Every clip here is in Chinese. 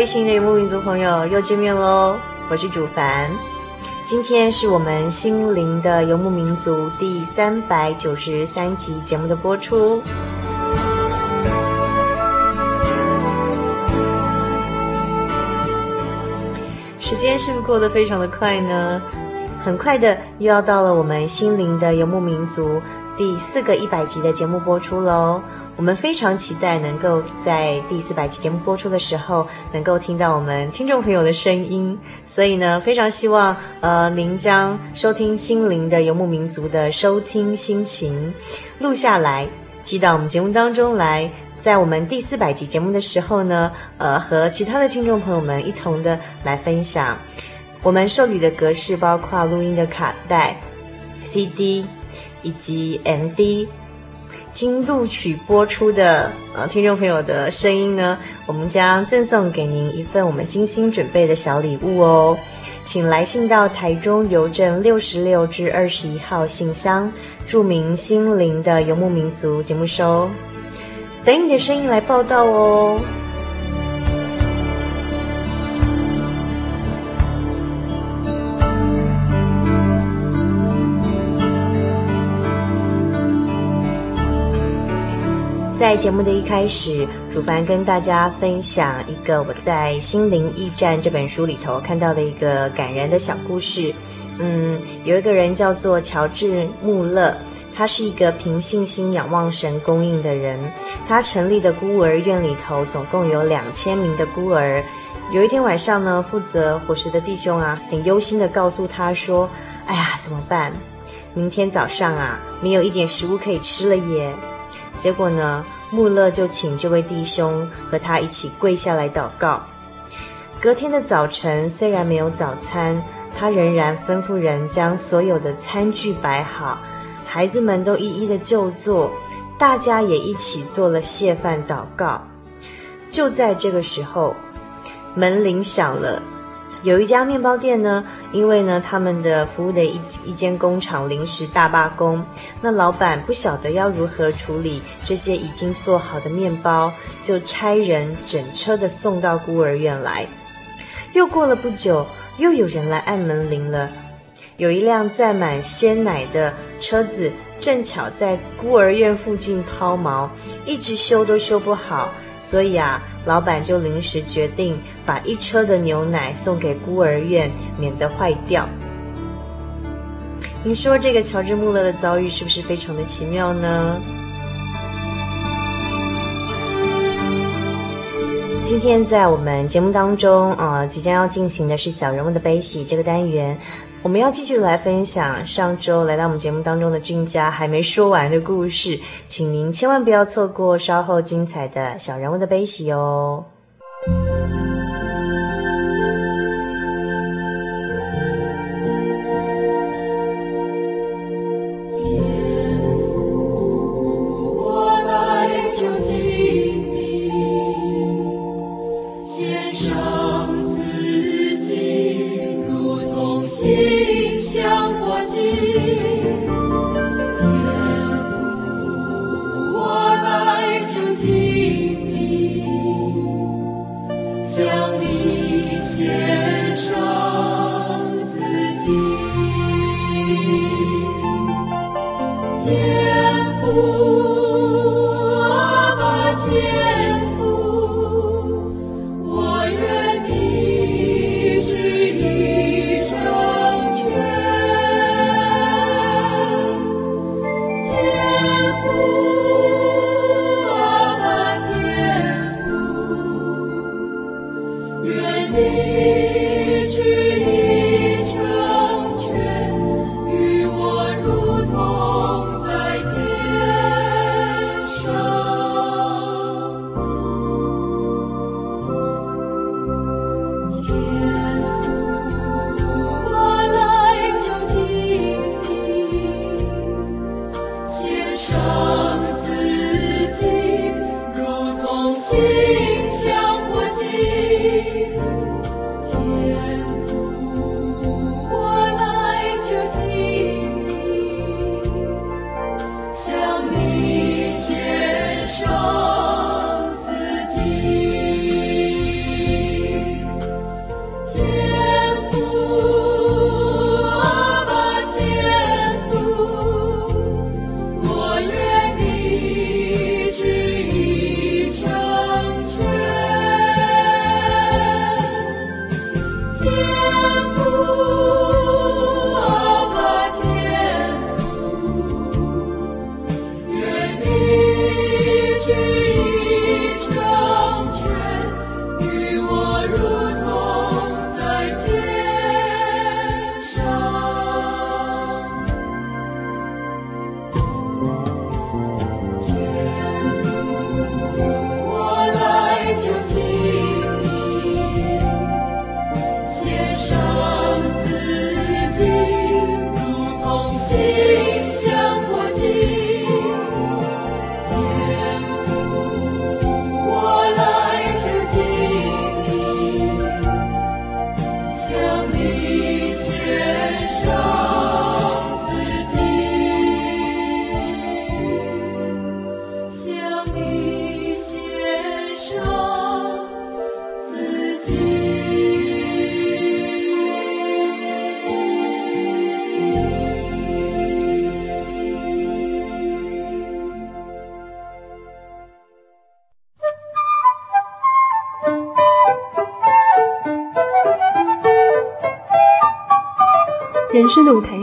位新的游牧民族朋友，又见面喽！我是主凡，今天是我们心灵的游牧民族第三百九十三集节目的播出。时间是不是过得非常的快呢？很快的又要到了我们心灵的游牧民族第四个一百集的节目播出喽。我们非常期待能够在第四百期节目播出的时候，能够听到我们听众朋友的声音。所以呢，非常希望呃您将收听心灵的游牧民族的收听心情录下来，寄到我们节目当中来。在我们第四百集节目的时候呢，呃，和其他的听众朋友们一同的来分享。我们受理的格式包括录音的卡带、CD 以及 MD。经录取播出的呃听众朋友的声音呢，我们将赠送给您一份我们精心准备的小礼物哦，请来信到台中邮政六十六至二十一号信箱，注明“心灵的游牧民族”节目收，等你的声音来报道哦。在节目的一开始，主凡跟大家分享一个我在《心灵驿站》这本书里头看到的一个感人的小故事。嗯，有一个人叫做乔治·穆勒，他是一个凭信心仰望神供应的人。他成立的孤儿院里头总共有两千名的孤儿。有一天晚上呢，负责伙食的弟兄啊，很忧心地告诉他说：“哎呀，怎么办？明天早上啊，没有一点食物可以吃了耶。”结果呢，穆勒就请这位弟兄和他一起跪下来祷告。隔天的早晨，虽然没有早餐，他仍然吩咐人将所有的餐具摆好，孩子们都一一的就坐，大家也一起做了谢饭祷告。就在这个时候，门铃响了。有一家面包店呢，因为呢他们的服务的一一间工厂临时大罢工，那老板不晓得要如何处理这些已经做好的面包，就差人整车的送到孤儿院来。又过了不久，又有人来按门铃了。有一辆载满鲜奶的车子，正巧在孤儿院附近抛锚，一直修都修不好。所以啊，老板就临时决定把一车的牛奶送给孤儿院，免得坏掉。你说这个乔治·穆勒的遭遇是不是非常的奇妙呢？今天在我们节目当中，啊，即将要进行的是“小人物的悲喜”这个单元。我们要继续来分享上周来到我们节目当中的俊佳还没说完的故事，请您千万不要错过稍后精彩的小人物的悲喜哦。人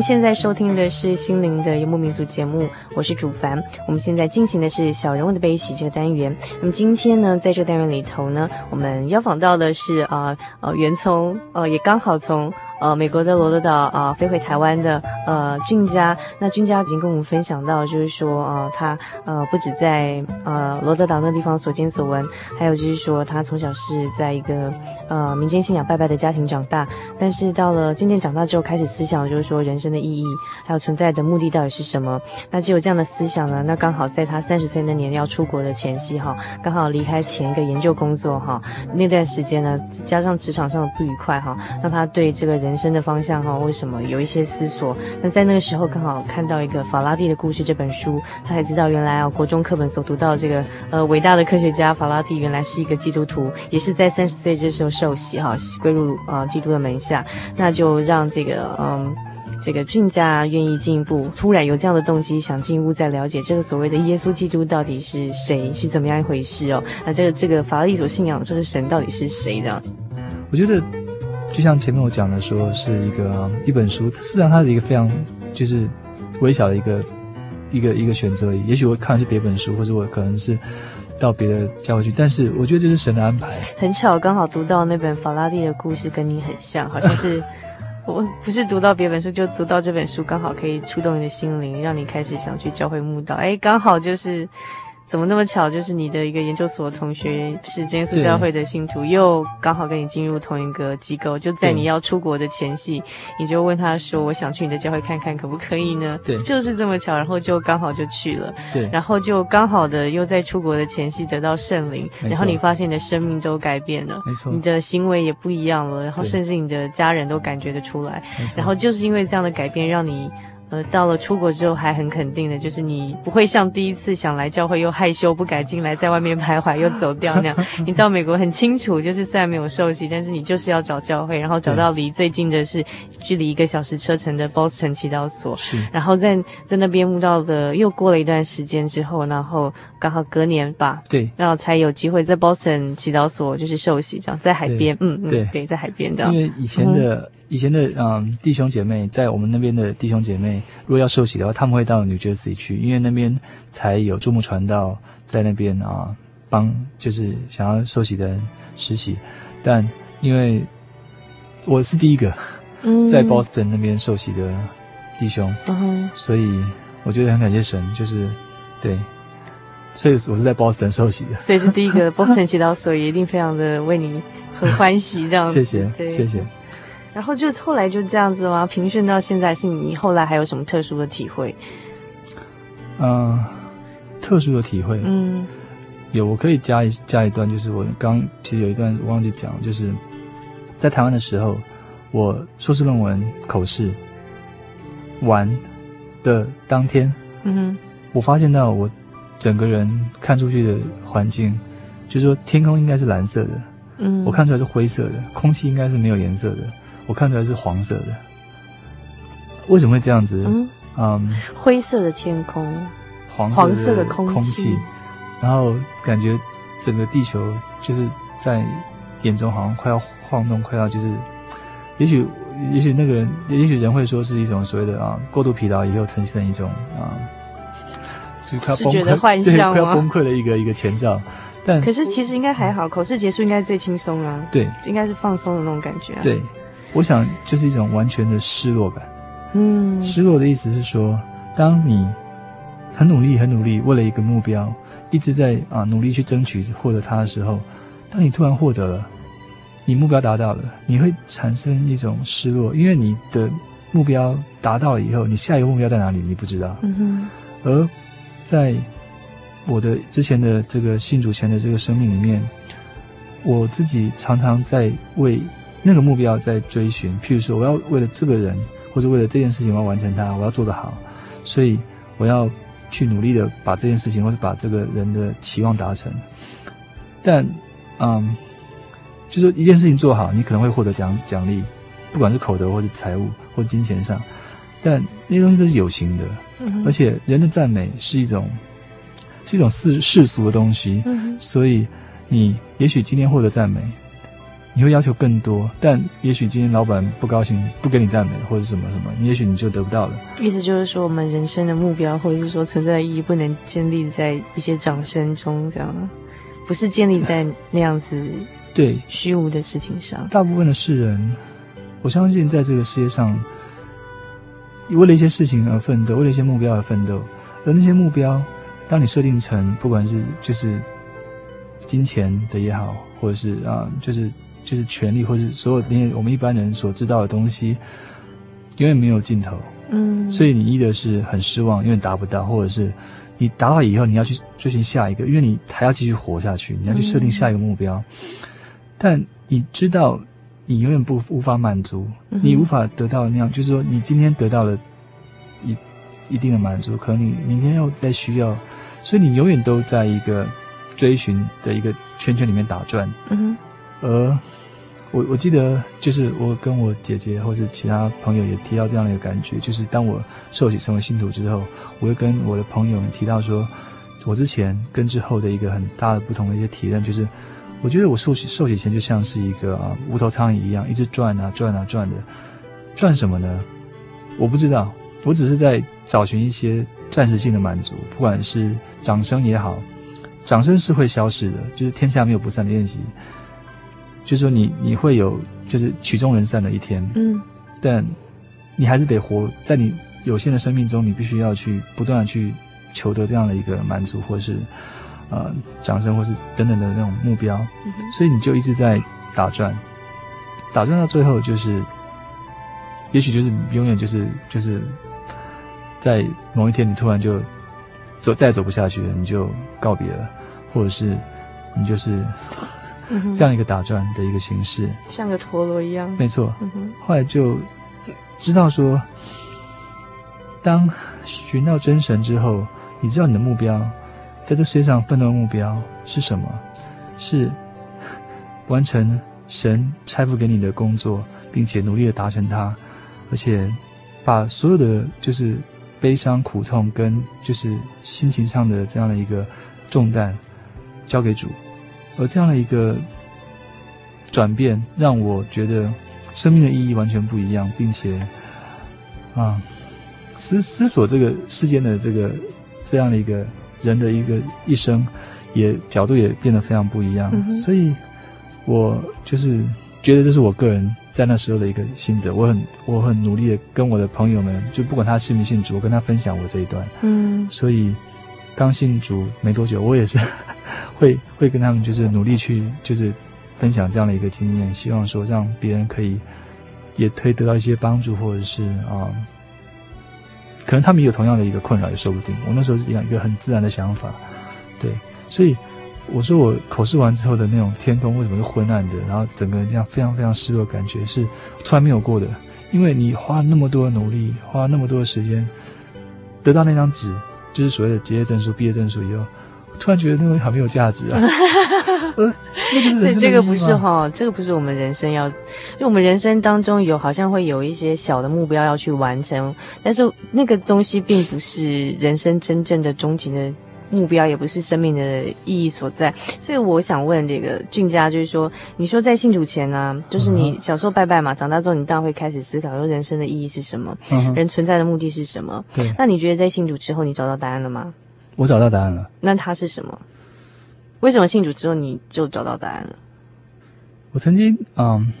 现在收听的是心灵的游牧民族节目，我是主凡。我们现在进行的是小人物的悲喜这个单元。那么今天呢，在这个单元里头呢，我们邀访到的是啊呃，呃，原从呃也刚好从。呃，美国的罗德岛啊、飞回台湾的呃俊佳，那俊佳已经跟我们分享到，就是说呃，他呃不止在呃罗德岛那地方所见所闻，还有就是说他从小是在一个呃民间信仰拜拜的家庭长大，但是到了渐渐长大之后，开始思想就是说人生的意义，还有存在的目的到底是什么？那只有这样的思想呢，那刚好在他三十岁那年要出国的前夕哈，刚好离开前一个研究工作哈，那段时间呢，加上职场上的不愉快哈，让他对这个人。人生的方向哈，为什么有一些思索？那在那个时候刚好看到一个法拉第的故事这本书，他才知道原来啊，国中课本所读到这个呃伟大的科学家法拉第原来是一个基督徒，也是在三十岁这时候受洗哈，归入啊、呃、基督的门下，那就让这个嗯这个俊家愿意进一步，突然有这样的动机，想进一步再了解这个所谓的耶稣基督到底是谁，是怎么样一回事哦？那这个这个法拉第所信仰的这个神到底是谁呢？我觉得。就像前面我讲的说，是一个一本书，实际上它是一个非常就是微小的一个一个一个选择而已。也许我看的是别本书，或者我可能是到别的教会去，但是我觉得这是神的安排。很巧，刚好读到那本法拉第的故事，跟你很像，好像是 我不是读到别本书，就读到这本书，刚好可以触动你的心灵，让你开始想去教会慕道。哎，刚好就是。怎么那么巧？就是你的一个研究所同学是真耶稣教会的信徒，又刚好跟你进入同一个机构。就在你要出国的前夕，你就问他说：“我想去你的教会看看，可不可以呢？”对，就是这么巧，然后就刚好就去了。对，然后就刚好的又在出国的前夕得到圣灵，然后你发现你的生命都改变了，没错，你的行为也不一样了，然后甚至你的家人都感觉得出来。然后就是因为这样的改变，让你。呃，到了出国之后还很肯定的，就是你不会像第一次想来教会又害羞不敢进来，在外面徘徊又走掉那样。你到美国很清楚，就是虽然没有受洗，但是你就是要找教会，然后找到离最近的是距离一个小时车程的 Boston 祈祷所。是，然后在在那边慕道的，又过了一段时间之后，然后刚好隔年吧，对，然后才有机会在 Boston 祈祷所就是受洗，这样在海边，嗯嗯，对，在海边这样。因为以前的。嗯以前的嗯弟兄姐妹，在我们那边的弟兄姐妹，如果要受洗的话，他们会到 New Jersey 去，因为那边才有注目传道，在那边啊帮就是想要受洗的人实习。但因为我是第一个 在 Boston 那边受洗的弟兄，嗯，所以我觉得很感谢神，就是对，所以我是在 Boston 受洗的，所以是第一个 Boston 祈祷所，也一定非常的为你很欢喜这样子。谢谢，谢谢。然后就后来就这样子吗？平顺到现在，是你后来还有什么特殊的体会？嗯、呃，特殊的体会，嗯，有，我可以加一加一段，就是我刚其实有一段忘记讲，就是在台湾的时候，我硕士论文口试完的当天，嗯哼，我发现到我整个人看出去的环境，就是说天空应该是蓝色的，嗯，我看出来是灰色的，空气应该是没有颜色的。我看出来是黄色的，为什么会这样子？嗯，嗯，灰色的天空，黄黄色的空气，空气，然后感觉整个地球就是在眼中好像快要晃动，快要就是，也许也许那个人，也许人会说是一种所谓的啊过度疲劳以后呈现的一种啊，就是快要崩溃的幻象，快要崩溃的一个一个前兆。但可是其实应该还好，口试结束应该最轻松啊，对，应该是放松的那种感觉啊，对。我想，就是一种完全的失落感。嗯，失落的意思是说，当你很努力、很努力，为了一个目标，一直在啊努力去争取获得它的时候，当你突然获得了，你目标达到了，你会产生一种失落，因为你的目标达到了以后，你下一个目标在哪里，你不知道。嗯哼。而在我的之前的这个信主前的这个生命里面，我自己常常在为。那个目标在追寻，譬如说，我要为了这个人，或者为了这件事情，我要完成它，我要做得好，所以我要去努力的把这件事情，或者把这个人的期望达成。但，嗯，就是一件事情做好，你可能会获得奖奖励，不管是口德，或是财务，或是金钱上，但那些东西都是有形的，嗯，而且人的赞美是一种，是一种世世俗的东西，嗯，所以你也许今天获得赞美。你会要求更多，但也许今天老板不高兴，不给你赞美，或者什么什么，也许你就得不到了。意思就是说，我们人生的目标，或者是说存在的意义，不能建立在一些掌声中，这样，不是建立在那样子对虚无的事情上。大部分的世人，我相信在这个世界上，为了一些事情而奋斗，为了一些目标而奋斗，而那些目标，当你设定成不管是就是金钱的也好，或者是啊，就是。就是权力，或是所有那些我们一般人所知道的东西，永远没有尽头。嗯，所以你一的是很失望，因为达不到，或者是你达到以后，你要去追寻下一个，因为你还要继续活下去，你要去设定下一个目标。嗯、但你知道，你永远不无法满足，你无法得到那样，就是说，你今天得到了一一定的满足，可能你明天又再需要，所以你永远都在一个追寻的一个圈圈里面打转。嗯。而我我记得，就是我跟我姐姐或是其他朋友也提到这样的一个感觉，就是当我受洗成为信徒之后，我会跟我的朋友们提到说，我之前跟之后的一个很大的不同的一些体验，就是我觉得我受洗受洗前就像是一个啊无头苍蝇一样，一直转啊转啊转的，转什么呢？我不知道，我只是在找寻一些暂时性的满足，不管是掌声也好，掌声是会消失的，就是天下没有不散的宴席。就是说你你会有就是曲终人散的一天，嗯，但你还是得活在你有限的生命中，你必须要去不断的去求得这样的一个满足，或是呃掌声，或是等等的那种目标，嗯、所以你就一直在打转，打转到最后就是，也许就是永远就是就是在某一天你突然就走再也走不下去了，你就告别了，或者是你就是。这样一个打转的一个形式，像个陀螺一样。没错。嗯。后来就知道说，当寻到真神之后，你知道你的目标，在这世界上奋斗的目标是什么？是完成神差付给你的工作，并且努力的达成它，而且把所有的就是悲伤、苦痛跟就是心情上的这样的一个重担交给主。而这样的一个转变，让我觉得生命的意义完全不一样，并且啊，思思索这个世间的这个这样的一个人的一个一生，也角度也变得非常不一样。嗯、所以，我就是觉得这是我个人在那时候的一个心得。我很我很努力的跟我的朋友们，就不管他信不信主，我跟他分享我这一段。嗯，所以刚信主没多久，我也是。会会跟他们就是努力去就是分享这样的一个经验，希望说让别人可以也可以得到一些帮助，或者是啊、可能他们也有同样的一个困扰也说不定。我那时候是一个很自然的想法，对，所以我说我口试完之后的那种天空为什么是昏暗的，然后整个人这样非常非常失落的感觉是从来没有过的，因为你花那么多的努力，花那么多的时间，得到那张纸，就是所谓的结业证书、毕业证书以后。突然觉得那东西好没有价值啊！呃，那就是所以这个不是哈，这个不是我们人生要，因为我们人生当中有好像会有一些小的目标要去完成，但是那个东西并不是人生真正的终极的目标，也不是生命的意义所在。所以我想问这个俊家，就是说，你说在信主前呢、啊，就是你小时候拜拜嘛，长大之后你当然会开始思考说人生的意义是什么，嗯、人存在的目的是什么？对。那你觉得在信主之后，你找到答案了吗？我找到答案了。那它是什么？为什么信主之后你就找到答案了？我曾经，嗯，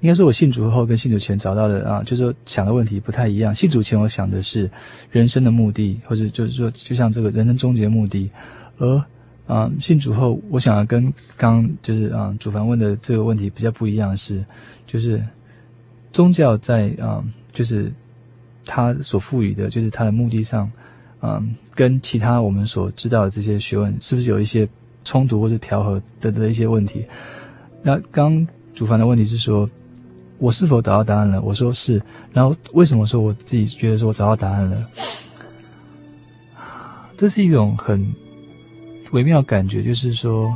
应该说，我信主后跟信主前找到的啊，就是说想的问题不太一样。信主前我想的是人生的目的，或者就是说，就像这个人生终结目的。而啊，信主后，我想要跟刚就是啊，主凡问的这个问题比较不一样是，就是宗教在啊，就是他所赋予的，就是他的目的上。嗯，跟其他我们所知道的这些学问，是不是有一些冲突或是调和的的一些问题？那刚主凡的问题是说，我是否找到答案了？我说是。然后为什么说我自己觉得说我找到答案了？这是一种很微妙的感觉，就是说，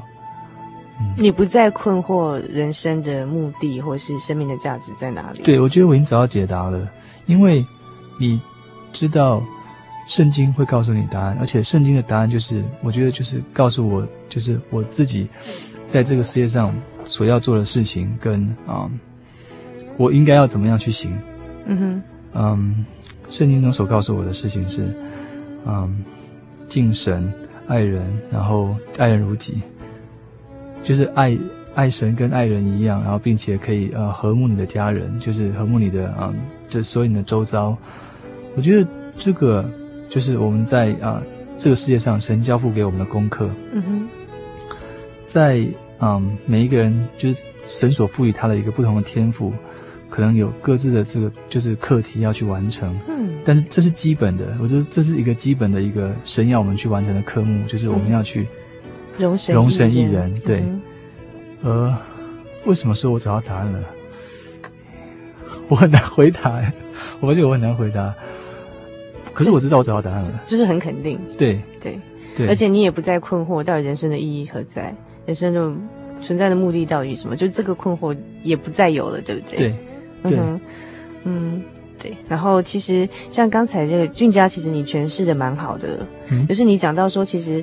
嗯，你不再困惑人生的目的或是生命的价值在哪里？对，我觉得我已经找到解答了，因为你知道。圣经会告诉你答案，而且圣经的答案就是，我觉得就是告诉我，就是我自己在这个世界上所要做的事情，跟啊、嗯，我应该要怎么样去行。嗯哼，嗯，圣经中所告诉我的事情是，嗯，敬神、爱人，然后爱人如己，就是爱爱神跟爱人一样，然后并且可以呃和睦你的家人，就是和睦你的啊、嗯，就所有你的周遭。我觉得这个。就是我们在啊这个世界上，神交付给我们的功课。嗯哼，在嗯每一个人，就是神所赋予他的一个不同的天赋，可能有各自的这个就是课题要去完成。嗯，但是这是基本的，我觉得这是一个基本的一个神要我们去完成的科目，就是我们要去容神容神一人。对，嗯、呃，为什么说我找到答案了？我很难回答，我发现我很难回答。可是我知道我找到答案了，就是很肯定。对对对，而且你也不再困惑，到底人生的意义何在？人生的存在的目的到底是什么？就这个困惑也不再有了，对不对？对，嗯哼，嗯，对。然后其实像刚才这个俊佳，其实你诠释的蛮好的，嗯，就是你讲到说，其实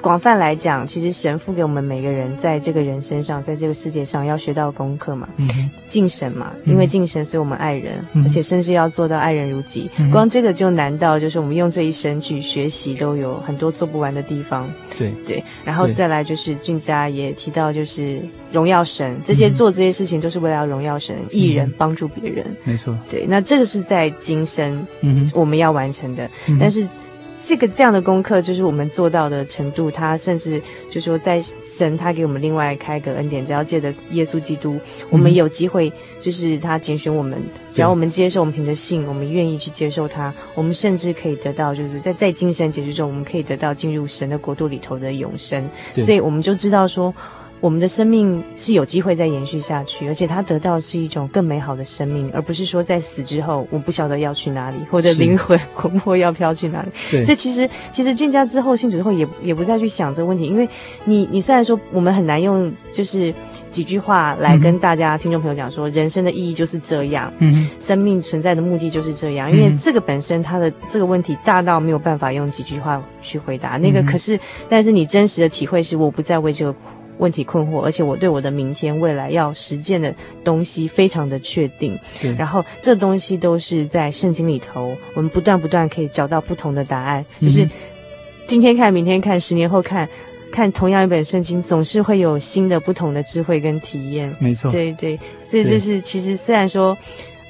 广泛来讲，其实神赋给我们每个人在这个人身上，在这个世界上要学到功课嘛，嗯，敬神嘛，因为敬神，所以我们爱人，嗯、而且甚至要做到爱人如己。嗯、光这个就难到，就是我们用这一生去学习，都有很多做不完的地方。对。对，然后再来就是俊佳也提到，就是荣耀神，这些做这些事情都是为了要荣耀神，艺、嗯、人帮助别人。没错，对，那这个是在今生，嗯哼，我们要完成的，嗯、但是。这个这样的功课，就是我们做到的程度。他甚至就说，在神他给我们另外开个恩典，只要借着耶稣基督，我们有机会，就是他拣选我们，只要我们接受，我们凭着信，我们愿意去接受他，我们甚至可以得到，就是在在精神结局中，我们可以得到进入神的国度里头的永生。所以我们就知道说。我们的生命是有机会再延续下去，而且他得到是一种更美好的生命，而不是说在死之后我不晓得要去哪里，或者灵魂魂魄要飘去哪里。对，所以其实其实俊佳之后信主之后也也不再去想这个问题，因为你你虽然说我们很难用就是几句话来跟大家、嗯、听众朋友讲说人生的意义就是这样，嗯，生命存在的目的就是这样，因为这个本身它的这个问题大到没有办法用几句话去回答。那个可是，但是你真实的体会是我不再为这个。问题困惑，而且我对我的明天未来要实践的东西非常的确定。对，然后这东西都是在圣经里头，我们不断不断可以找到不同的答案。嗯、就是今天看，明天看，十年后看，看同样一本圣经，总是会有新的不同的智慧跟体验。没错，对对，所以就是其实虽然说。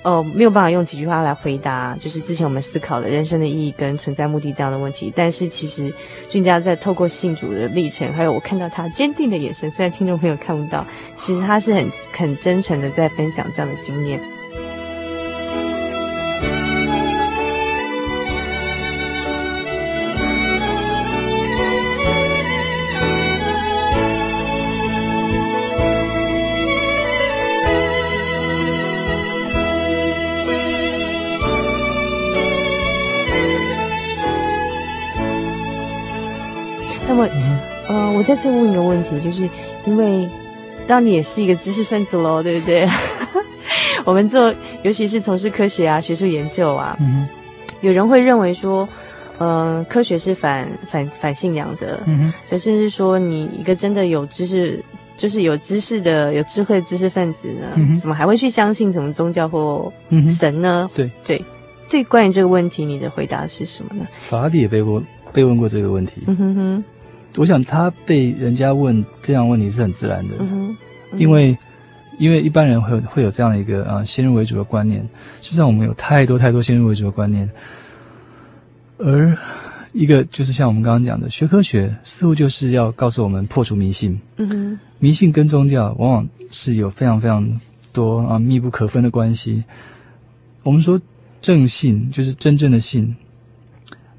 哦，没有办法用几句话来回答，就是之前我们思考的人生的意义跟存在目的这样的问题。但是其实俊佳在透过信主的历程，还有我看到他坚定的眼神，虽然听众朋友看不到，其实他是很很真诚的在分享这样的经验。再再问一个问题，就是因为当你也是一个知识分子喽，对不对？我们做，尤其是从事科学啊、学术研究啊，嗯、有人会认为说，呃，科学是反反反信仰的，嗯，就甚至说你一个真的有知识，就是有知识的、有智慧的知识分子呢，嗯，怎么还会去相信什么宗教或神呢？嗯、对对对，关于这个问题，你的回答是什么呢？法拉第也被问被问过这个问题。嗯哼哼。我想他被人家问这样问题是很自然的，嗯嗯、因为因为一般人会有会有这样的一个啊先入为主的观念，实际上我们有太多太多先入为主的观念，而一个就是像我们刚刚讲的，学科学似乎就是要告诉我们破除迷信，嗯哼，迷信跟宗教往往是有非常非常多啊密不可分的关系。我们说正信就是真正的信。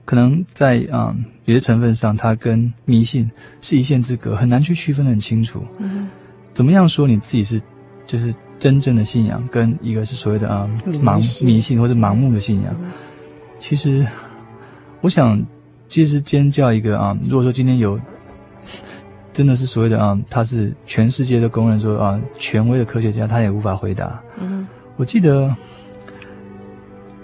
可能在啊、嗯、有些成分上，它跟迷信是一线之隔，很难去区分的很清楚。嗯，怎么样说你自己是就是真正的信仰，跟一个是所谓的啊、嗯、盲迷信或者盲目的信仰？嗯、其实，我想，其实尖叫一个啊，如果说今天有真的是所谓的啊，他是全世界都公认说啊权威的科学家，他也无法回答。嗯，我记得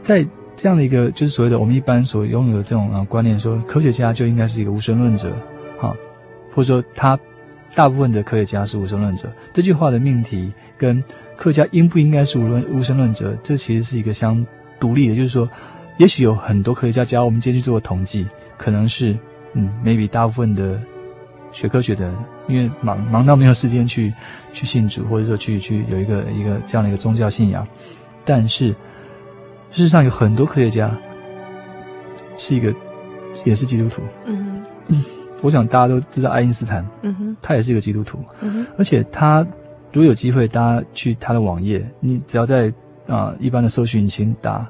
在。这样的一个就是所谓的我们一般所拥有的这种啊观念，说科学家就应该是一个无神论者，哈，或者说他大部分的科学家是无神论者。这句话的命题跟科学家应不应该是无论无神论者，这其实是一个相独立的。就是说，也许有很多科学家，假如我们今天去做统计，可能是嗯，maybe 大部分的学科学的人，因为忙忙到没有时间去去信主，或者说去去有一个一个这样的一个宗教信仰，但是。事实上，有很多科学家是一个，也是基督徒。嗯哼，我想大家都知道爱因斯坦。嗯哼，他也是一个基督徒。嗯哼，而且他如果有机会，大家去他的网页，你只要在啊、呃、一般的搜寻引擎打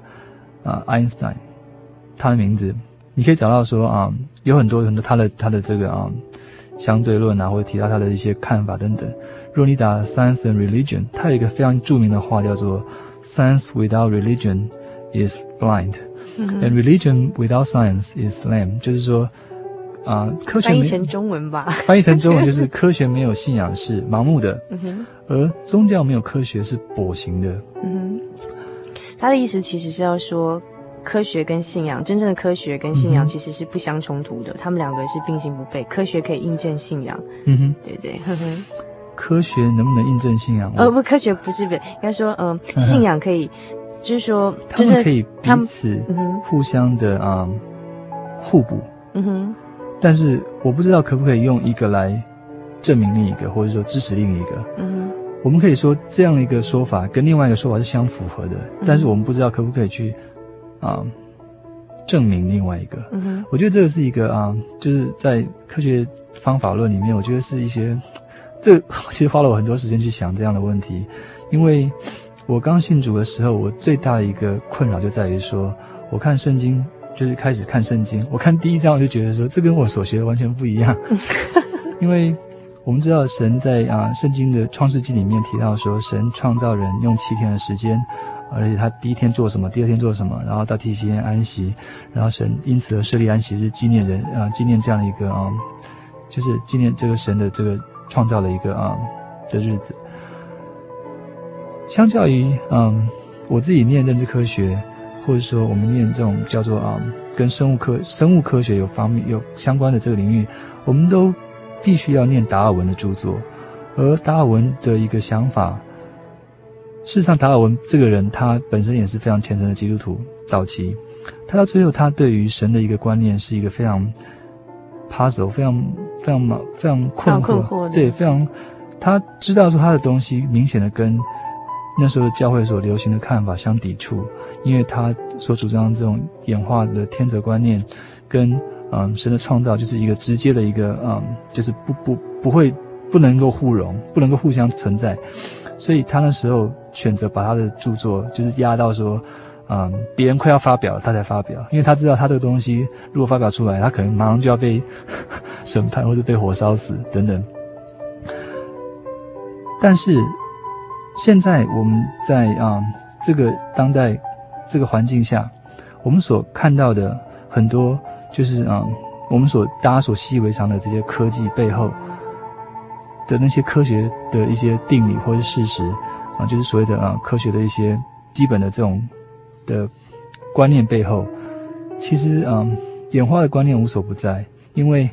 啊爱因斯坦他的名字，你可以找到说啊、呃、有很多很多他的他的这个啊、呃、相对论啊，或者提到他的一些看法等等。如果你打 Science and Religion，他有一个非常著名的话叫做 Science without religion。Is blind,、嗯、and religion without science is lame。就是说，啊、呃，科学翻译成中文吧，翻译成中文就是科学没有信仰是 盲目的，而宗教没有科学是跛行的。嗯哼，他的意思其实是要说，科学跟信仰，真正的科学跟信仰其实是不相冲突的，嗯、他们两个是并行不悖。科学可以印证信仰，嗯哼，对对，呵呵。科学能不能印证信仰？呃，不，科学不是不，应该说，嗯、呃，信仰可以，就是说，他们可以彼此互相的啊、嗯、互补，嗯哼。但是我不知道可不可以用一个来证明另一个，或者说支持另一个，嗯哼。我们可以说这样一个说法跟另外一个说法是相符合的，嗯、但是我们不知道可不可以去啊证明另外一个。嗯哼，我觉得这个是一个啊，就是在科学方法论里面，我觉得是一些这其实花了我很多时间去想这样的问题，因为我刚信主的时候，我最大的一个困扰就在于说，我看圣经就是开始看圣经，我看第一章我就觉得说，这跟我所学的完全不一样，因为。我们知道神在啊圣经的创世纪里面提到说，神创造人用七天的时间，而且他第一天做什么，第二天做什么，然后到第七天安息，然后神因此而设立安息日，纪念人啊纪念这样的一个啊，就是纪念这个神的这个创造的一个啊的日子。相较于嗯我自己念认知科学，或者说我们念这种叫做啊跟生物科生物科学有方面有相关的这个领域，我们都。必须要念达尔文的著作，而达尔文的一个想法，事实上，达尔文这个人他本身也是非常虔诚的基督徒。早期，他到最后，他对于神的一个观念是一个非常 puzzle，非常非常非常困惑，困惑对，非常他知道说他的东西明显的跟那时候教会所流行的看法相抵触，因为他所主张这种演化的天择观念跟。嗯，神的创造就是一个直接的一个，嗯，就是不不不会不能够互融，不能够互相存在，所以他那时候选择把他的著作就是压到说，嗯，别人快要发表了他才发表，因为他知道他这个东西如果发表出来，他可能马上就要被 审判或者被火烧死等等。但是现在我们在啊、这个当代这个环境下，我们所看到的很多。就是啊、我们所大家所习以为常的这些科技背后的那些科学的一些定理或者事实啊，就是所谓的啊科学的一些基本的这种的观念背后，其实啊、演化的观念无所不在，因为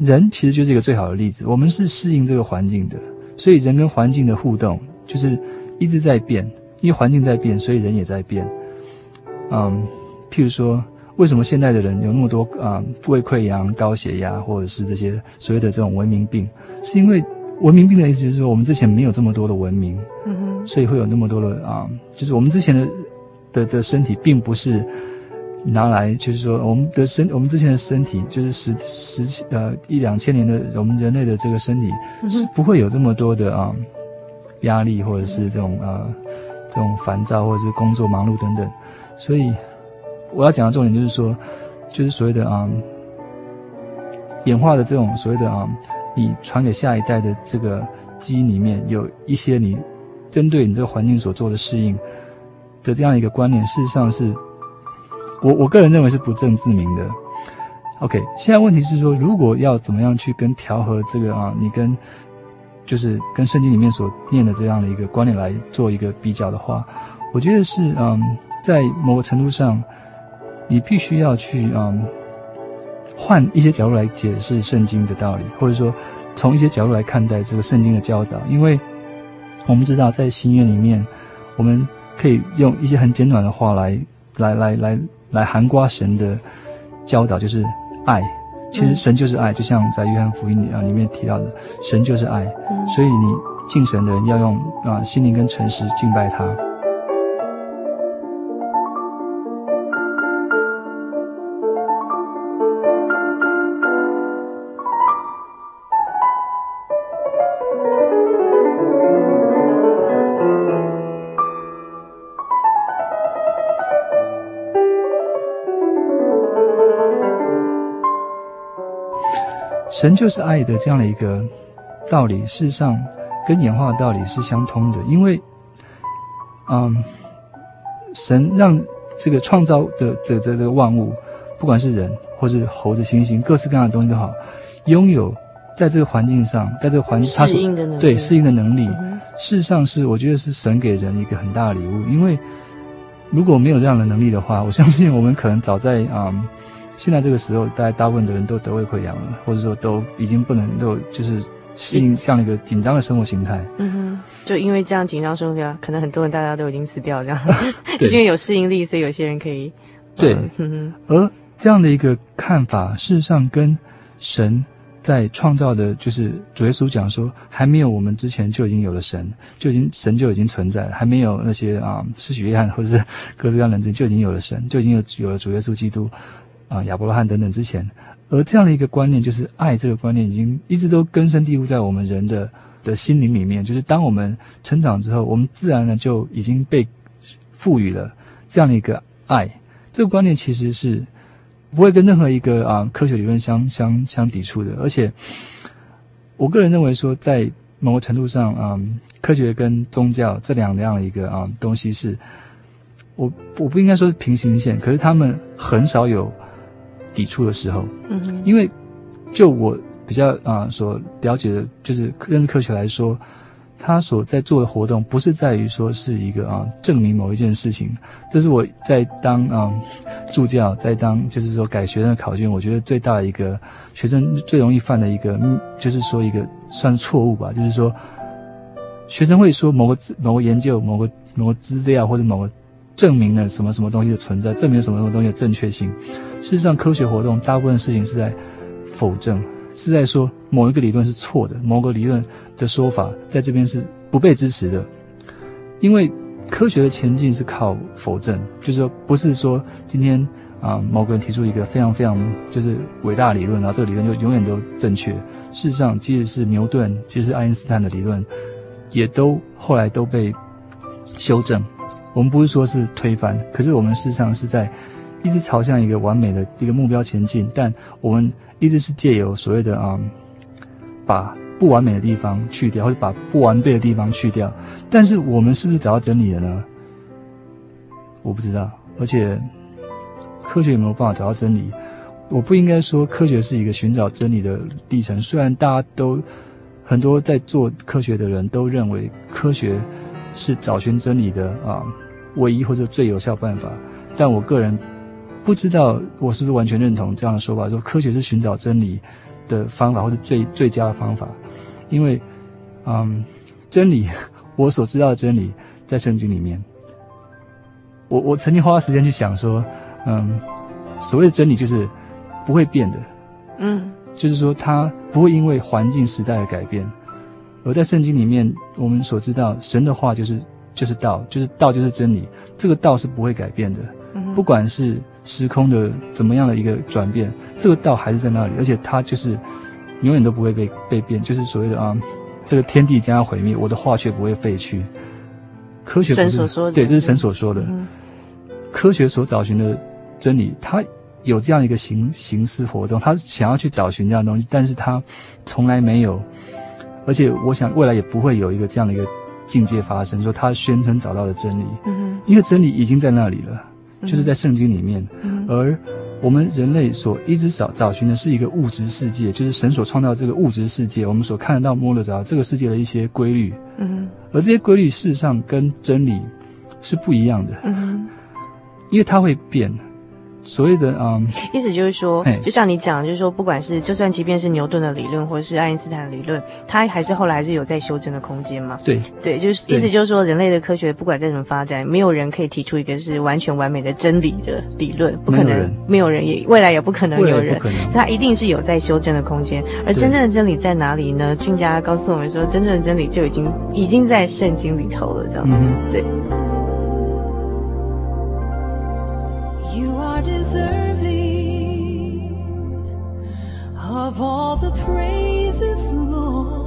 人其实就是一个最好的例子，我们是适应这个环境的，所以人跟环境的互动就是一直在变，因为环境在变，所以人也在变。嗯，譬如说。为什么现代的人有那么多啊胃溃疡、高血压，或者是这些所谓的这种文明病？是因为文明病的意思就是说，我们之前没有这么多的文明，嗯哼，所以会有那么多的啊，就是我们之前的的的身体，并不是拿来，就是说我们的身，我们之前的身体，就是十十呃一两千年的我们人类的这个身体，是不会有这么多的啊压力，或者是这种呃这种烦躁，或者是工作忙碌等等，所以。我要讲的重点就是说，就是所谓的啊、嗯，演化的这种所谓的啊、嗯，你传给下一代的这个基因里面有一些你针对你这个环境所做的适应的这样一个观念，事实上是我我个人认为是不证自明的。OK，现在问题是说，如果要怎么样去跟调和这个啊，你跟就是跟圣经里面所念的这样的一个观念来做一个比较的话，我觉得是嗯，在某个程度上。你必须要去嗯，换一些角度来解释圣经的道理，或者说从一些角度来看待这个圣经的教导。因为我们知道，在新约里面，我们可以用一些很简短的话来来来来来含瓜神的教导，就是爱。其实神就是爱，就像在约翰福音里啊里面提到的，神就是爱。所以你敬神的人要用啊心灵跟诚实敬拜他。神就是爱的这样的一个道理，事实上跟演化的道理是相通的。因为，嗯，神让这个创造的这这这个万物，不管是人或是猴子、猩猩，各式各样的东西都好，拥有在这个环境上，在这个环境，它所对适应的能力，嗯、事实上是我觉得是神给人一个很大的礼物。因为如果没有这样的能力的话，我相信我们可能早在啊、嗯，现在这个时候，大概大部分的人都得胃溃疡了，或者说都已经不能够就是适应这样一个紧张的生活形态。嗯哼，就因为这样紧张生活形态，可能很多人大家都已经死掉这样，就是因为有适应力，所以有些人可以。对，嗯哼，而这样的一个看法，事实上跟神。在创造的，就是主耶稣讲说，还没有我们之前就已经有了神，就已经神就已经存在了，还没有那些啊施许约翰或者是各式各样的人就已经有了神，就已经有有了主耶稣基督啊亚伯拉罕等等之前，而这样的一个观念，就是爱这个观念，已经一直都根深蒂固在我们人的的心灵里面。就是当我们成长之后，我们自然呢就已经被赋予了这样的一个爱。这个观念其实是。不会跟任何一个啊科学理论相相相抵触的，而且我个人认为说，在某个程度上，嗯，科学跟宗教这两样一个啊东西是，我我不应该说是平行线，可是他们很少有抵触的时候，嗯哼，因为就我比较啊所了解的，就是认识科学来说。他所在做的活动，不是在于说是一个啊证明某一件事情，这是我在当啊助教，在当就是说改学生的考卷，我觉得最大的一个学生最容易犯的一个，就是说一个算错误吧，就是说学生会说某个某个研究、某个某个资料或者某个证明了什么什么东西的存在，证明了什么什么东西的正确性。事实上，科学活动大部分事情是在否证。是在说某一个理论是错的，某个理论的说法在这边是不被支持的，因为科学的前进是靠否证，就是说不是说今天啊、某个人提出一个非常非常就是伟大的理论，然后这个理论就永远都正确。事实上，即使是牛顿，即使是爱因斯坦的理论，也都后来都被修正。我们不是说是推翻，可是我们事实上是在一直朝向一个完美的一个目标前进，但我们。一直是借由所谓的啊、把不完美的地方去掉，或者把不完备的地方去掉。但是我们是不是找到真理了呢？我不知道。而且科学有没有办法找到真理？我不应该说科学是一个寻找真理的历程。虽然大家都很多在做科学的人都认为科学是找寻真理的啊唯一或者最有效办法，但我个人。不知道我是不是完全认同这样的说法，说科学是寻找真理的方法，或者最最佳的方法。因为，嗯，真理，我所知道的真理在圣经里面。我我曾经花时间去想说，嗯，所谓的真理就是不会变的，嗯，就是说它不会因为环境时代的改变。而在圣经里面，我们所知道神的话就是就是道，就是道就是真理，这个道是不会改变的，不管是。时空的怎么样的一个转变，这个道还是在那里，而且它就是永远都不会被被变，就是所谓的啊，这个天地将要毁灭，我的话却不会废去。科学不是，神所说的，对，这是神所说的。嗯、科学所找寻的真理，它有这样一个形形式活动，它想要去找寻这样的东西，但是它从来没有，而且我想未来也不会有一个这样的一个境界发生，说他宣称找到的真理，嗯，因为真理已经在那里了。就是在圣经里面，嗯、而我们人类所一直找找寻的是一个物质世界，就是神所创造这个物质世界，我们所看得到、摸得着这个世界的一些规律。嗯，而这些规律事实上跟真理是不一样的。嗯，因为它会变。所谓的嗯，意思就是说，就像你讲，就是说，不管是就算即便是牛顿的理论，或者是爱因斯坦的理论，它还是后来还是有在修正的空间嘛？对，对，就是意思就是说，人类的科学不管再怎么发展，没有人可以提出一个是完全完美的真理的理论，不可能，没有人，没有人也未来也不可能有人，所以它一定是有在修正的空间。而真正的真理在哪里呢？俊佳告诉我们说，真正的真理就已经已经在圣经里头了，这样子，嗯、对。Of all the praises, Lord,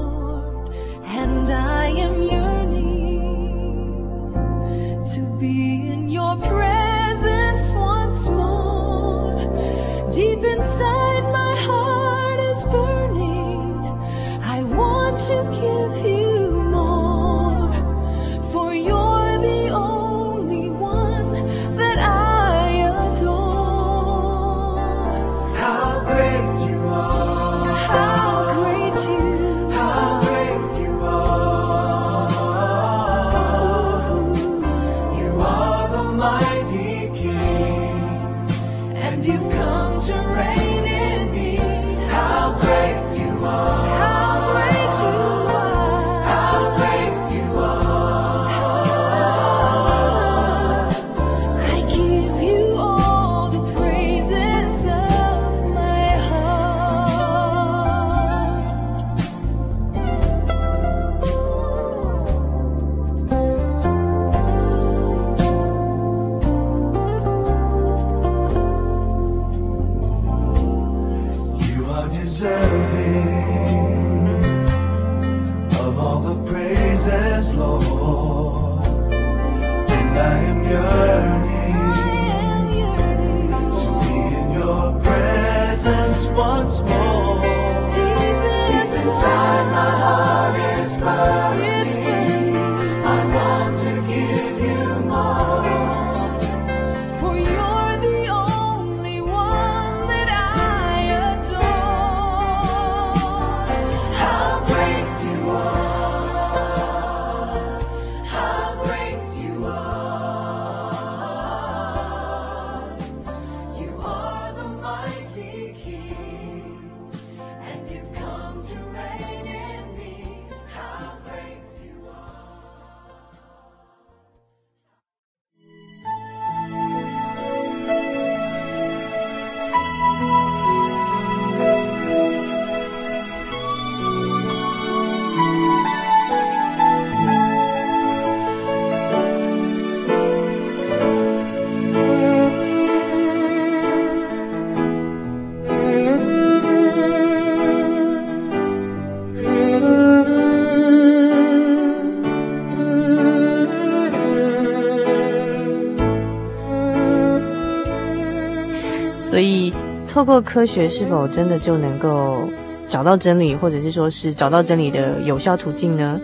透过科学，是否真的就能够找到真理，或者是说是找到真理的有效途径呢？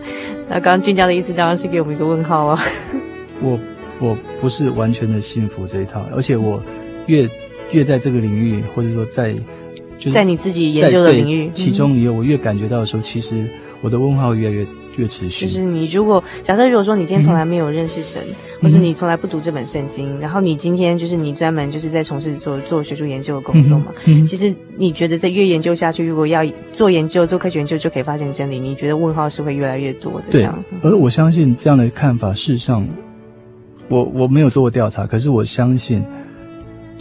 那刚刚俊佳的意思当然是给我们一个问号啊。我我不是完全的信服这一套，而且我越越在这个领域，或者说在就是在你自己研究的领域其中以后，我越感觉到的时候，其实我的问号越来越越持续。就是你如果假设如果说你今天从来没有认识神，或是你从来不读这本圣经，然后你今天就是你专门就是在从事做做学术研究的工作嘛，嗯其实你觉得在越研究下去，如果要做研究做科学研究就可以发现真理，你觉得问号是会越来越多的这对样？，而我相信这样的看法，事实上，我我没有做过调查，可是我相信，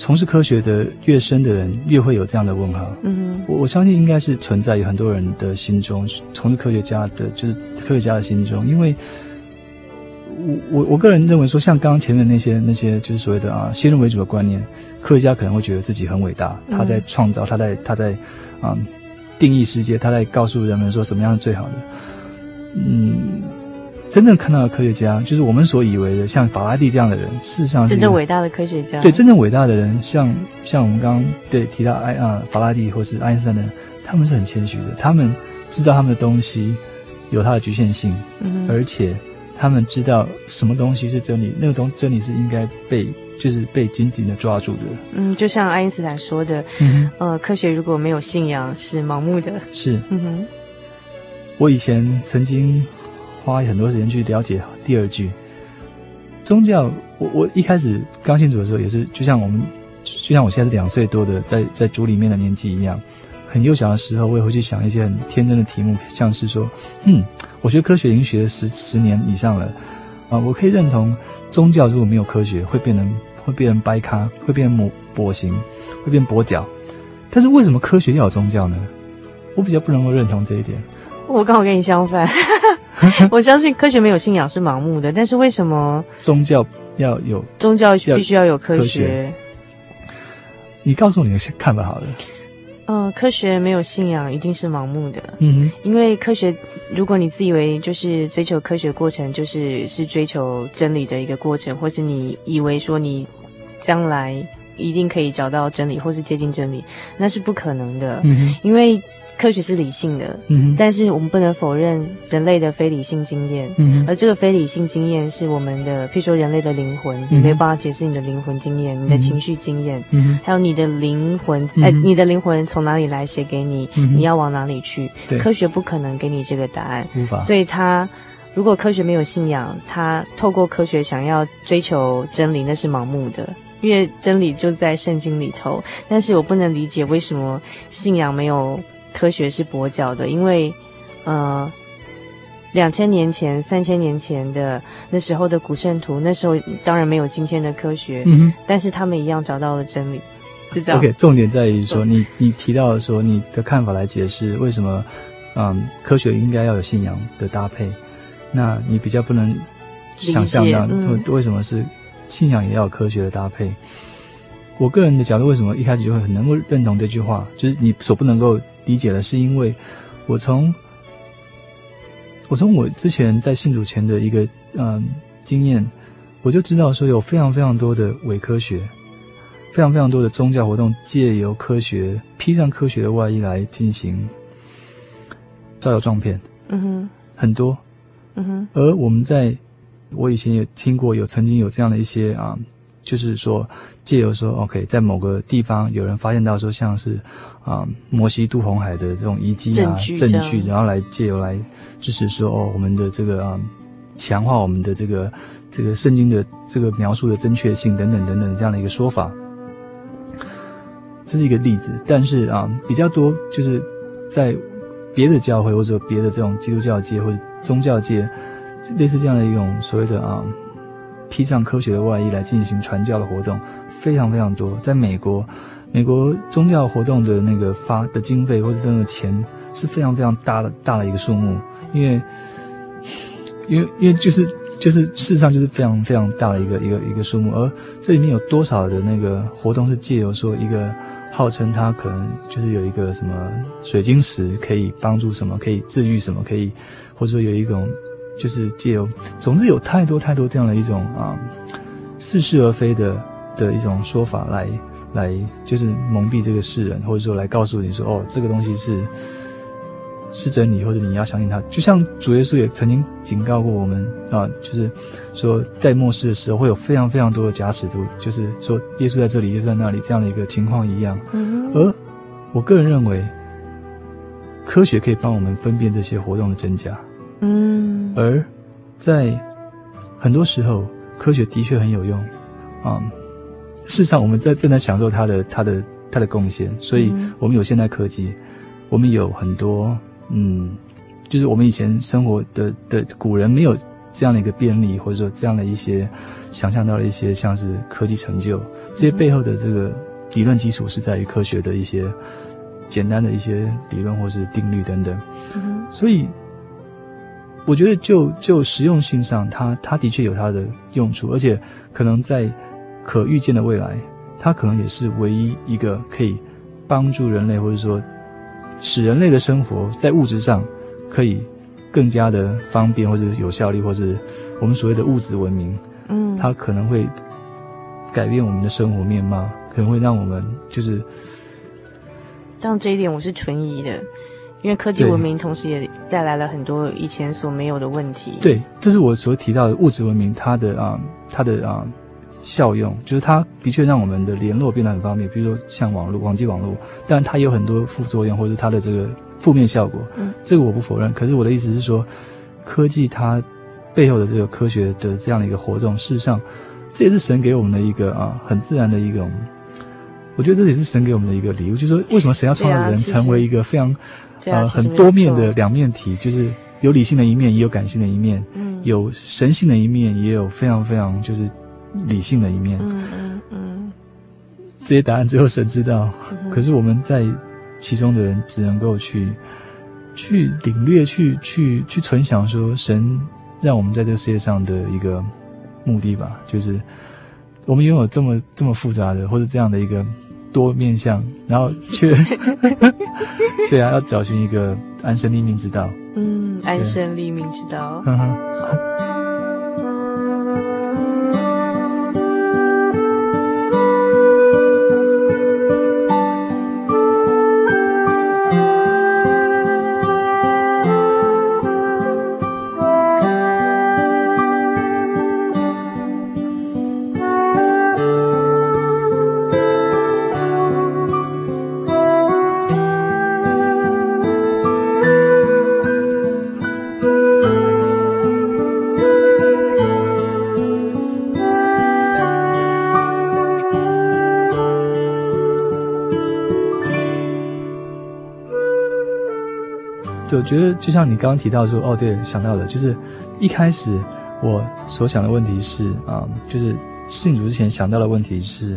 从事科学的越深的人，越会有这样的问号。嗯我我相信应该是存在于很多人的心中，从事科学家的，就是科学家的心中，因为我我我个人认为说，像刚刚前面那些那些就是所谓的啊先入为主的观念，科学家可能会觉得自己很伟大，他在创造，他在他在啊定义世界，他在告诉人们说什么样是最好的。嗯，真正看到的科学家，就是我们所以为的像法拉第这样的人，事实上是真正伟大的科学家，对，真正伟大的人，像像我们刚刚对提到爱啊法拉第或是爱因斯坦的人，他们是很谦虚的，他们知道他们的东西有它的局限性，嗯而且他们知道什么东西是真理，那个东真理是应该被就是被紧紧的抓住的。嗯，就像爱因斯坦说的，嗯呃，科学如果没有信仰是盲目的。是。嗯哼，我以前曾经花很多时间去了解第二句宗教。我我一开始刚信主的时候，也是就像我们，就像我现在是两岁多的，在在主里面的年纪一样，很幼小的时候，我也会去想一些很天真的题目，像是说，嗯，我学科学已经学了十十年以上了，啊，我可以认同宗教如果没有科学，会变成会变成掰咖，会变成跛跛行，会变跛脚。但是为什么科学要有宗教呢？我比较不能够认同这一点。我刚好跟你相反，我相信科学没有信仰是盲目的，但是为什么宗教要有？宗教必须要有科学？科学你告诉我你的看法好了。呃，科学没有信仰一定是盲目的，嗯因为科学，如果你自以为就是追求科学过程，就是是追求真理的一个过程，或是你以为说你将来一定可以找到真理，或是接近真理，那是不可能的。嗯哼因为科学是理性的，但是我们不能否认人类的非理性经验。而这个非理性经验是我们的，譬如说人类的灵魂，嗯你没有办法解释你的灵魂经验、你的情绪经验，还有你的灵魂，嗯哎、你的灵魂从哪里来写给你，嗯你要往哪里去？科学不可能给你这个答案，无法所以他如果科学没有信仰，他透过科学想要追求真理，那是盲目的。因为真理就在圣经里头。但是我不能理解为什么信仰没有科学是跛脚的，因为呃，两千年前、三千年前的那时候的古圣徒，那时候当然没有今天的科学，嗯，但是他们一样找到了真理，是这样。OK，重点在于说，你你提到说你的看法来解释为什么，嗯，科学应该要有信仰的搭配，那你比较不能想象到，嗯、为什么是信仰也要有科学的搭配？我个人的角度，为什么一开始就会很能够认同这句话？就是你所不能够理解了，是因为我从。我从我之前在信主前的一个嗯经验，我就知道说有非常非常多的伪科学，非常非常多的宗教活动借由科学披上科学的外衣来进行招摇撞骗，嗯哼，很多，嗯哼。而我们在，我以前也听过有曾经有这样的一些啊，就是说借由说 OK，在某个地方有人发现到说像是。啊，摩西渡红海的这种遗迹啊，证据，然后来借由来支持说，哦，我们的这个啊，强化我们的这个这个圣经的这个描述的正确性等等等等这样的一个说法，这是一个例子。但是啊，比较多就是在别的教会或者别的这种基督教界或者宗教界，类似这样的一种所谓的啊，披上科学的外衣来进行传教的活动，非常非常多，在美国。美国宗教活动的那个发的经费或者那个钱是非常非常大的大的一个数目，因为，因为因为就是就是事实上就是非常非常大的一个一个一个数目，而这里面有多少的那个活动是借由说一个号称它可能就是有一个什么水晶石可以帮助什么，可以治愈什么，可以或者说有一种就是借由，总之有太多太多这样的一种啊似是而非的的一种说法来。来就是蒙蔽这个世人，或者说来告诉你说，哦，这个东西是是真理，或者你要相信它。就像主耶稣也曾经警告过我们啊，就是说在末世的时候会有非常非常多的假使徒，就是说耶稣在这里，耶稣在那里这样的一个情况一样。嗯。而我个人认为，科学可以帮我们分辨这些活动的真假。嗯。而在很多时候，科学的确很有用啊。事实上，我们在正在享受它的、它的、它的贡献，所以我们有现代科技，嗯、我们有很多，嗯，就是我们以前生活的的古人没有这样的一个便利，或者说这样的一些想象到的一些像是科技成就，这些背后的这个理论基础是在于科学的一些简单的一些理论或是定律等等，嗯、所以我觉得就就实用性上，它它的确有它的用处，而且可能在。可预见的未来，它可能也是唯一一个可以帮助人类，或者说使人类的生活在物质上可以更加的方便，或者有效率，或是我们所谓的物质文明。嗯，它可能会改变我们的生活面貌，可能会让我们就是。但这一点我是存疑的，因为科技文明同时也带来了很多以前所没有的问题。对，这是我所提到的物质文明，它的啊，它的啊。效用就是它的确让我们的联络变得很方便，比如说像网络、网际网络，但它有很多副作用或者是它的这个负面效果。嗯，这个我不否认。可是我的意思是说，科技它背后的这个科学的这样的一个活动，事实上这也是神给我们的一个啊很自然的一种。我觉得这也是神给我们的一个礼物，就是说为什么神要创造人成为一个非常啊，啊很多面的两面体，就是有理性的一面，也有感性的一面，嗯，有神性的一面，也有非常非常就是。理性的一面，嗯嗯嗯，这些答案只有神知道。嗯、可是我们在其中的人，只能够去去领略、去去去存想，说神让我们在这个世界上的一个目的吧，就是我们拥有这么这么复杂的，或者这样的一个多面相，然后却 对啊，要找寻一个安身立命之道。嗯，安身立命之道。对，我觉得就像你刚刚提到说，哦，对，想到了，就是一开始我所想的问题是啊、就是信主之前想到的问题是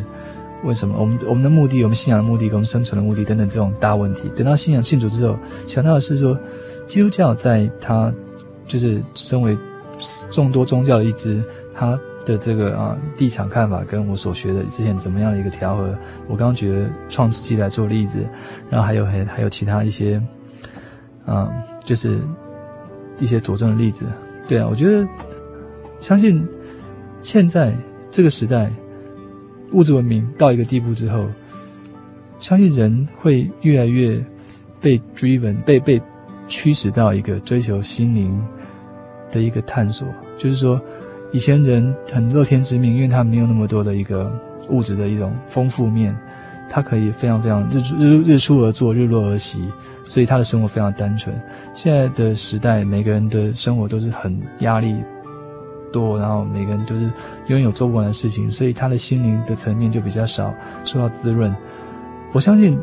为什么我们我们的目的，我们信仰的目的，跟我们生存的目的等等这种大问题。等到信仰信主之后，想到的是说，基督教在它就是身为众多宗教的一支，它的这个啊立场看法跟我所学的之前怎么样的一个调和。我刚刚举了创世纪来做例子，然后还有还还有其他一些。啊、就是一些佐证的例子，对啊，我觉得相信现在这个时代，物质文明到一个地步之后，相信人会越来越被 driven，被被驱使到一个追求心灵的一个探索。就是说，以前人很乐天知命，因为他没有那么多的一个物质的一种丰富面，他可以非常非常日出日日出而作，日落而息。所以他的生活非常单纯。现在的时代，每个人的生活都是很压力多，然后每个人都是拥有做不完的事情，所以他的心灵的层面就比较少受到滋润。我相信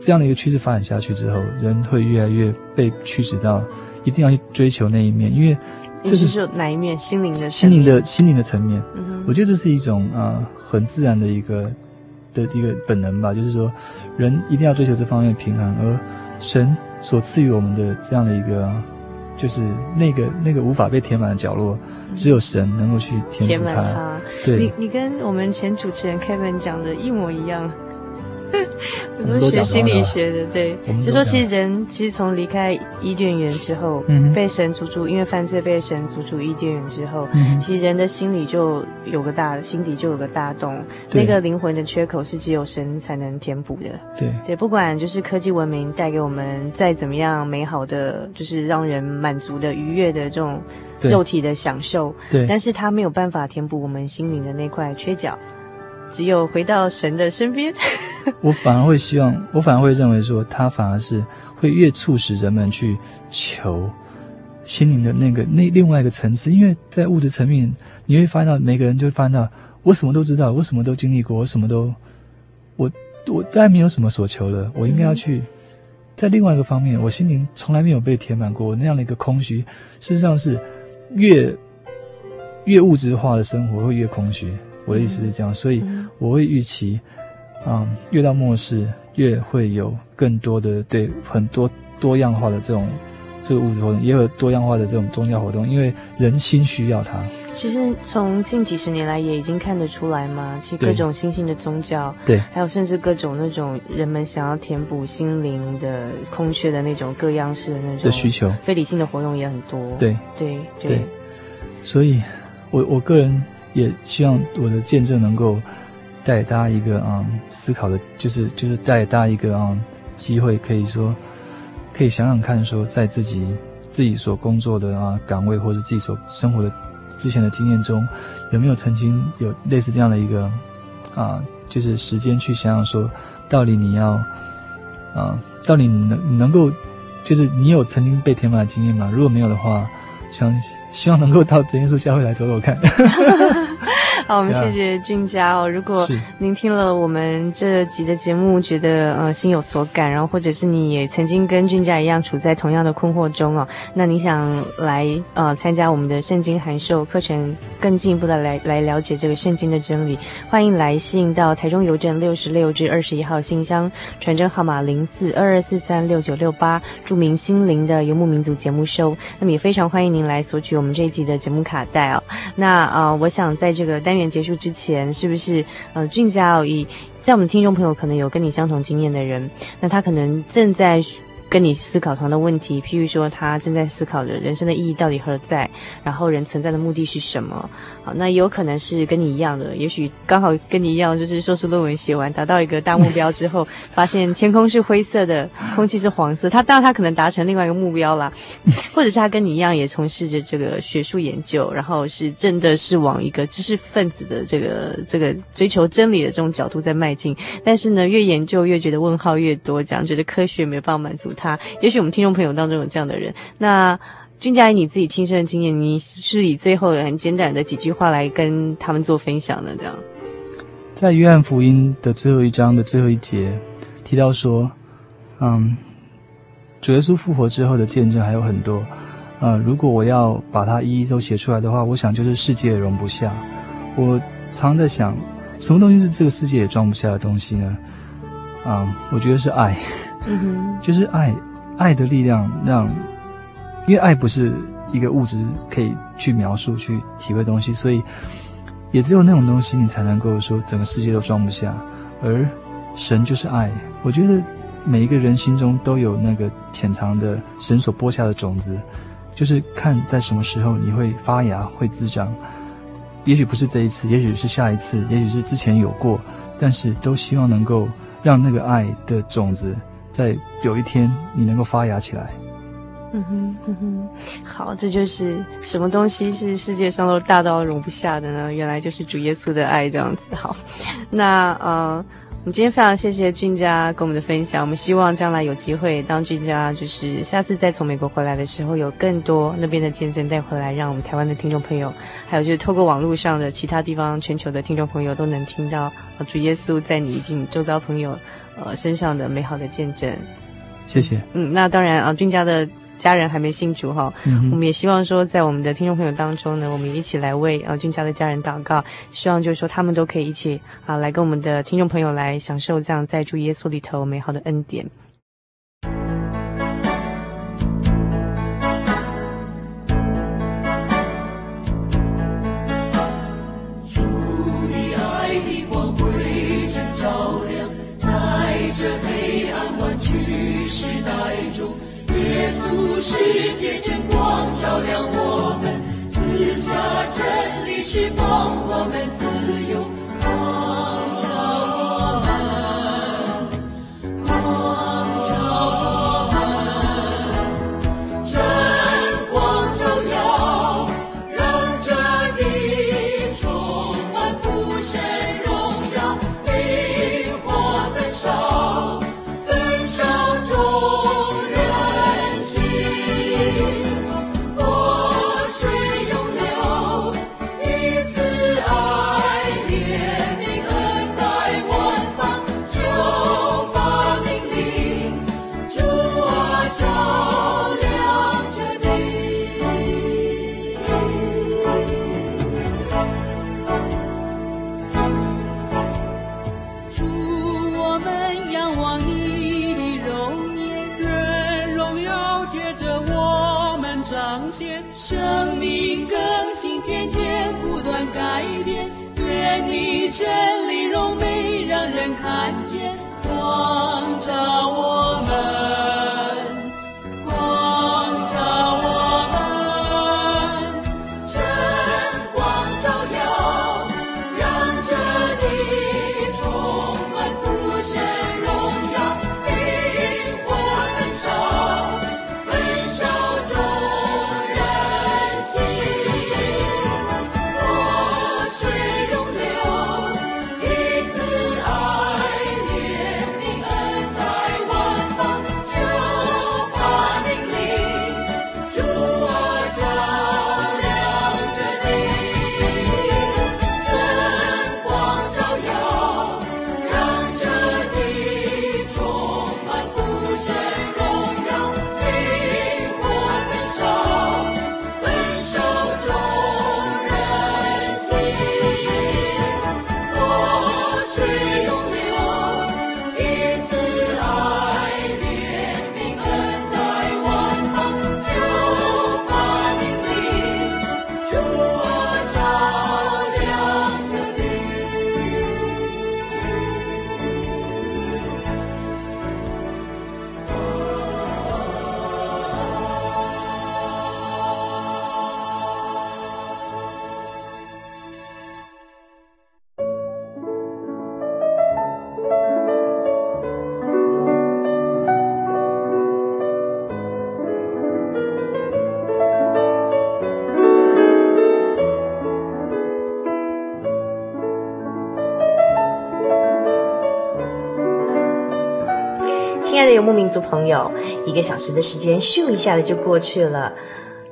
这样的一个趋势发展下去之后，人会越来越被驱使到一定要去追求那一面，因为这是说哪一面？心灵的心灵的心灵的层面。我觉得这是一种啊、呃、很自然的一个的一个本能吧，就是说人一定要追求这方面的平衡，而。神所赐予我们的这样的一个，就是那个那个无法被填满的角落，只有神能够去填满它。你你跟我们前主持人 Kevin 讲的一模一样。我是学心理学的，对，就说其实人其实从离开伊甸园之后，嗯，被神逐出，因为犯罪被神逐出伊甸园之后，嗯，其实人的心里就有个大，心底就有个大洞，那个灵魂的缺口是只有神才能填补的。对，对，不管就是科技文明带给我们再怎么样美好的，就是让人满足的愉悦的这种肉体的享受，对，但是它没有办法填补我们心灵的那块缺角。只有回到神的身边，我反而会希望，我反而会认为说，他反而是会越促使人们去求心灵的那个那另外一个层次，因为在物质层面，你会发现到每个人就会发现到，我什么都知道，我什么都经历过，我什么都，我我当然没有什么所求了，我应该要去在另外一个方面，我心灵从来没有被填满过那样的一个空虚，事实上是越越物质化的生活会越空虚。我的意思是这样，所以我会预期，嗯，越到末世，越会有更多的对很多多样化的这种这个物质活动，也有多样化的这种宗教活动，因为人心需要它。其实从近几十年来也已经看得出来嘛，其实各种新兴的宗教，对，还有甚至各种那种人们想要填补心灵的空缺的那种各样式的那种的需求，非理性的活动也很多。对对对，对，所以我我个人。也希望我的见证能够带给大家一个嗯思考的，就是就是带给大家一个嗯机会，可以说可以想想看，说在自己自己所工作的啊岗位，或者自己所生活的之前的经验中，有没有曾经有类似这样的一个啊，就是时间去想想说，到底你要啊，到底能能够，就是你有曾经被填满的经验吗？如果没有的话，想希望能够到真耶稣教会来走走看。好，我们谢谢俊佳哦。如果您听了我们这集的节目，觉得呃心有所感，然后或者是你也曾经跟俊佳一样处在同样的困惑中哦，那你想来呃参加我们的圣经函授课程，更进一步的来来了解这个圣经的真理，欢迎来信到台中邮政六十六至二十一号信箱，传真号码零四二二四三六九六八，著名心灵的游牧民族节目收。那么也非常欢迎您来索取我们这一集的节目卡带哦。那呃，我想在这个单元结束之前，是不是呃，俊佳哦，以在我们听众朋友可能有跟你相同经验的人，那他可能正在。跟你思考同样的问题，譬如说他正在思考着人生的意义到底何在，然后人存在的目的是什么？好，那也有可能是跟你一样的，也许刚好跟你一样，就是硕士论文写完，达到一个大目标之后，发现天空是灰色的，空气是黄色。他当然他可能达成另外一个目标啦，或者是他跟你一样也从事着这个学术研究，然后是真的是往一个知识分子的这个这个追求真理的这种角度在迈进。但是呢，越研究越觉得问号越多，这样觉得科学没有办法满足。他，也许我们听众朋友当中有这样的人。那君佳以你自己亲身的经验，你是以最后很简短的几句话来跟他们做分享的？这样，在约翰福音的最后一章的最后一节提到说，嗯，主耶稣复活之后的见证还有很多，呃，如果我要把它一一都写出来的话，我想就是世界也容不下。我常常在想，什么东西是这个世界也装不下的东西呢？啊、我觉得是爱，嗯，就是爱，爱的力量让，因为爱不是一个物质可以去描述、去体会东西，所以也只有那种东西，你才能够说整个世界都装不下。而神就是爱，我觉得。每一个人心中都有那个潜藏的神所播下的种子，就是看在什么时候你会发芽、会滋长。也许不是这一次，也许是下一次，也许是之前有过，但是都希望能够让那个爱的种子在有一天你能够发芽起来。嗯哼，嗯哼，好，这就是什么东西是世界上都大到容不下的呢？原来就是主耶稣的爱这样子。好，那呃。我们今天非常谢谢俊佳跟我们的分享。我们希望将来有机会，当俊佳就是下次再从美国回来的时候，有更多那边的见证带回来，让我们台湾的听众朋友，还有就是透过网络上的其他地方、全球的听众朋友都能听到主耶稣在你以及你周遭朋友呃身上的美好的见证。谢谢。嗯，那当然啊，俊佳的。家人还没信主哈，我们也希望说，在我们的听众朋友当中呢，我们一起来为呃俊佳的家人祷告，希望就是说他们都可以一起啊来跟我们的听众朋友来享受这样在主耶稣里头美好的恩典。稣世界真光照亮我们，赐下真理，释放我们自由，你真理荣美，让人看见，光照我们，一个小时的时间咻一下子就过去了，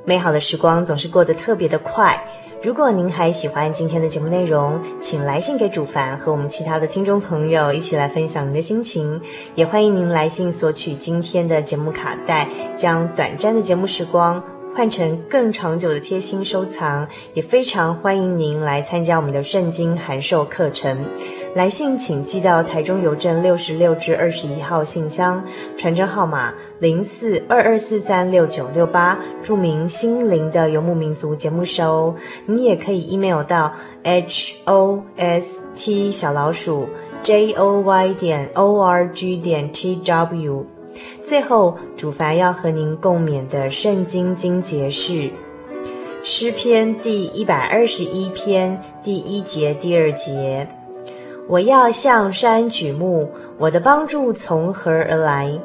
美好的时光总是过得特别的快。如果您还喜欢今天的节目内容，请来信给主凡和我们其他的听众朋友一起来分享您的心情。也欢迎您来信索取今天的节目卡带，将短暂的节目时光换成更长久的贴心收藏。也非常欢迎您来参加我们的圣经函授课程。来信请寄到台中邮政六十六至二十一号信箱，传真号码零四二二四三六九六八，注明“心灵的游牧民族”节目收。你也可以 email 到 h o s t 小老鼠 j o y 点 o r g 点 t w。最后，主凡要和您共勉的圣经经节是诗篇第一百二十一篇第一节、第二节。我要向山举目，我的帮助从何而来？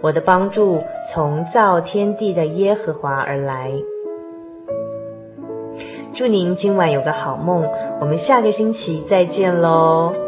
我的帮助从造天地的耶和华而来。祝您今晚有个好梦，我们下个星期再见喽。